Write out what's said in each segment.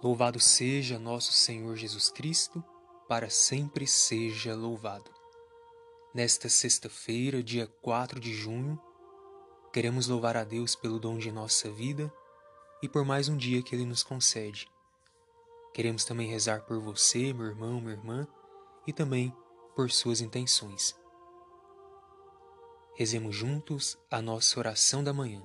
Louvado seja nosso Senhor Jesus Cristo, para sempre seja louvado. Nesta sexta-feira, dia 4 de junho, queremos louvar a Deus pelo dom de nossa vida e por mais um dia que Ele nos concede. Queremos também rezar por você, meu irmão, minha irmã, e também por suas intenções. Rezemos juntos a nossa oração da manhã.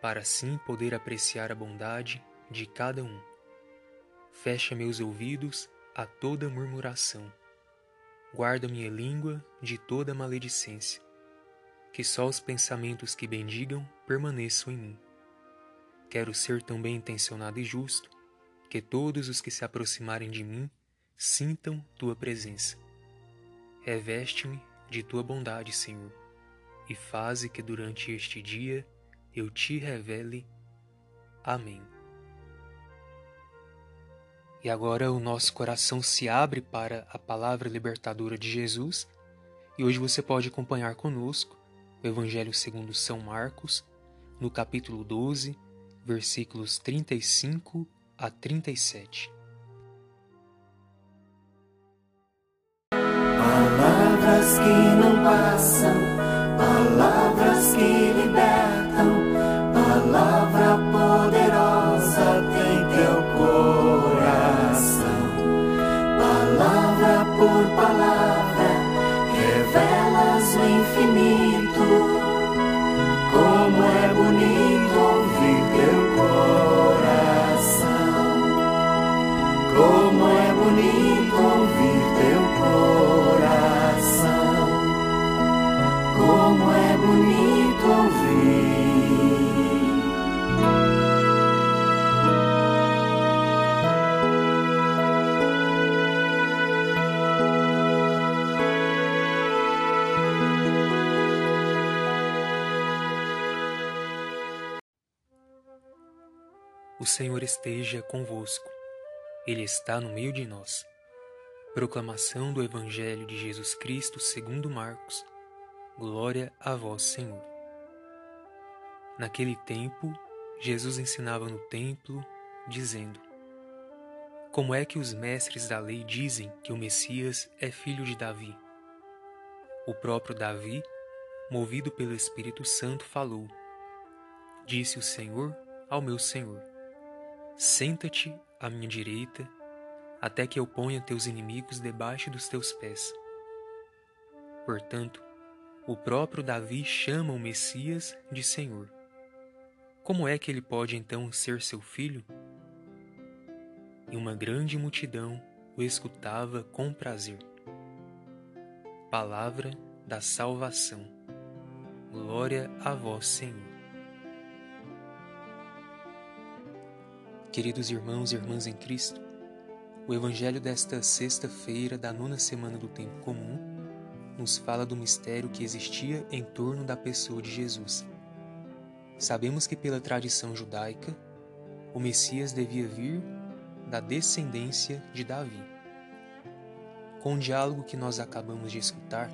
para assim poder apreciar a bondade de cada um. Fecha meus ouvidos a toda murmuração. Guarda minha língua de toda maledicência. Que só os pensamentos que bendigam permaneçam em mim. Quero ser tão bem intencionado e justo que todos os que se aproximarem de mim sintam tua presença. Reveste-me de tua bondade, Senhor, e faze que durante este dia eu te revele. Amém. E agora o nosso coração se abre para a palavra libertadora de Jesus, e hoje você pode acompanhar conosco o Evangelho segundo São Marcos, no capítulo 12, versículos 35 a 37. Palavras que não passam, O Senhor esteja convosco, Ele está no meio de nós. Proclamação do Evangelho de Jesus Cristo segundo Marcos. Glória a vós, Senhor. Naquele tempo, Jesus ensinava no templo, dizendo: Como é que os mestres da lei dizem que o Messias é filho de Davi? O próprio Davi, movido pelo Espírito Santo, falou: Disse o Senhor ao meu Senhor: Senta-te à minha direita, até que eu ponha teus inimigos debaixo dos teus pés. Portanto, o próprio Davi chama o Messias de Senhor. Como é que ele pode então ser seu filho? E uma grande multidão o escutava com prazer. Palavra da salvação. Glória a vós, Senhor. Queridos irmãos e irmãs em Cristo, o Evangelho desta sexta-feira da nona semana do Tempo Comum nos fala do mistério que existia em torno da pessoa de Jesus. Sabemos que, pela tradição judaica, o Messias devia vir da descendência de Davi. Com o diálogo que nós acabamos de escutar,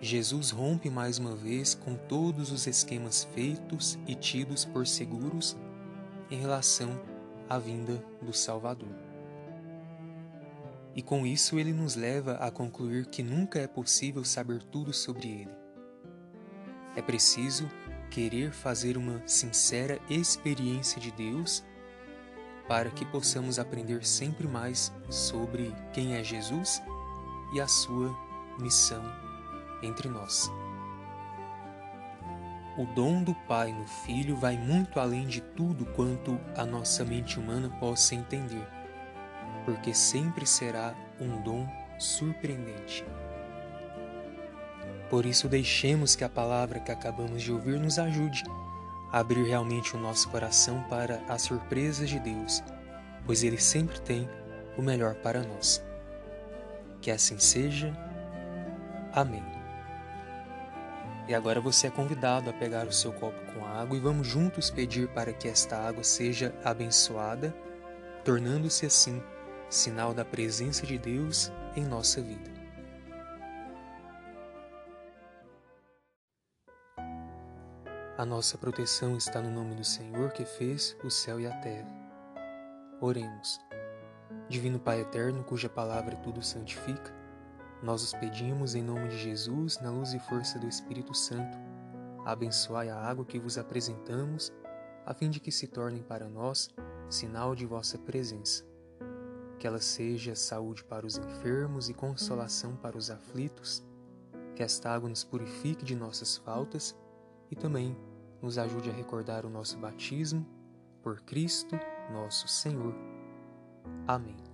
Jesus rompe mais uma vez com todos os esquemas feitos e tidos por seguros em relação à vinda do Salvador. E com isso ele nos leva a concluir que nunca é possível saber tudo sobre ele. É preciso querer fazer uma sincera experiência de Deus para que possamos aprender sempre mais sobre quem é Jesus e a sua missão entre nós. O dom do Pai no Filho vai muito além de tudo quanto a nossa mente humana possa entender, porque sempre será um dom surpreendente. Por isso, deixemos que a palavra que acabamos de ouvir nos ajude a abrir realmente o nosso coração para as surpresas de Deus pois Ele sempre tem o melhor para nós. Que assim seja. Amém. E agora você é convidado a pegar o seu copo com água e vamos juntos pedir para que esta água seja abençoada, tornando-se assim sinal da presença de Deus em nossa vida. A nossa proteção está no nome do Senhor que fez o céu e a terra. Oremos. Divino Pai eterno, cuja palavra tudo santifica, nós os pedimos em nome de Jesus, na luz e força do Espírito Santo, abençoai a água que vos apresentamos, a fim de que se tornem para nós sinal de vossa presença. Que ela seja saúde para os enfermos e consolação para os aflitos, que esta água nos purifique de nossas faltas e também nos ajude a recordar o nosso batismo por Cristo, nosso Senhor. Amém.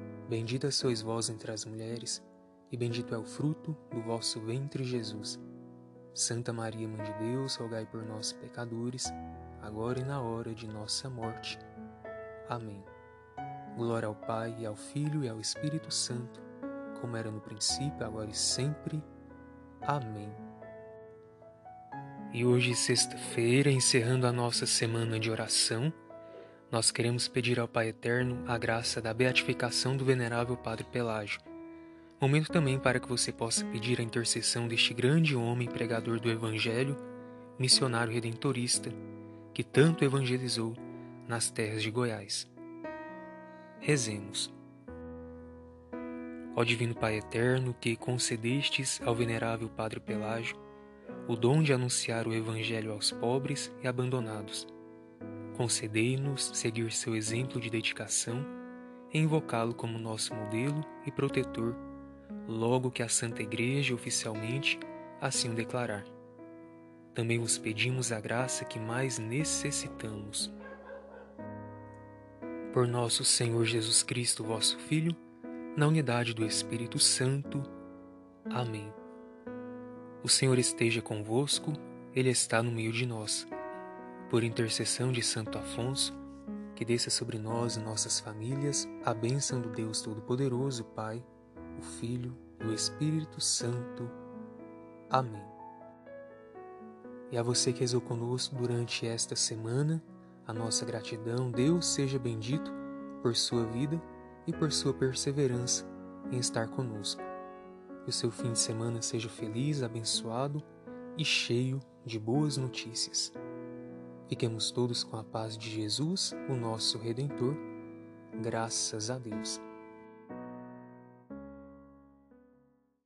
Bendita sois vós entre as mulheres, e bendito é o fruto do vosso ventre, Jesus. Santa Maria, Mãe de Deus, rogai por nós, pecadores, agora e na hora de nossa morte. Amém. Glória ao Pai, e ao Filho e ao Espírito Santo, como era no princípio, agora e sempre. Amém. E hoje, sexta-feira, encerrando a nossa semana de oração, nós queremos pedir ao Pai Eterno a graça da beatificação do Venerável Padre Pelágio. Momento também para que você possa pedir a intercessão deste grande homem pregador do Evangelho, missionário redentorista, que tanto evangelizou nas terras de Goiás. Rezemos. Ó Divino Pai Eterno, que concedestes ao venerável Padre Pelágio o dom de anunciar o Evangelho aos pobres e abandonados, concedei-nos seguir seu exemplo de dedicação e invocá-lo como nosso modelo e protetor, logo que a Santa Igreja oficialmente assim o declarar. Também vos pedimos a graça que mais necessitamos. Por nosso Senhor Jesus Cristo, vosso Filho, na unidade do Espírito Santo. Amém. O Senhor esteja convosco, Ele está no meio de nós. Por intercessão de Santo Afonso, que desça sobre nós e nossas famílias a bênção do Deus Todo-Poderoso, Pai, o Filho e o Espírito Santo. Amém. E a você que rezou conosco durante esta semana, a nossa gratidão, Deus seja bendito por sua vida e por sua perseverança em estar conosco. Que o seu fim de semana seja feliz, abençoado e cheio de boas notícias. Fiquemos todos com a paz de Jesus, o nosso Redentor. Graças a Deus.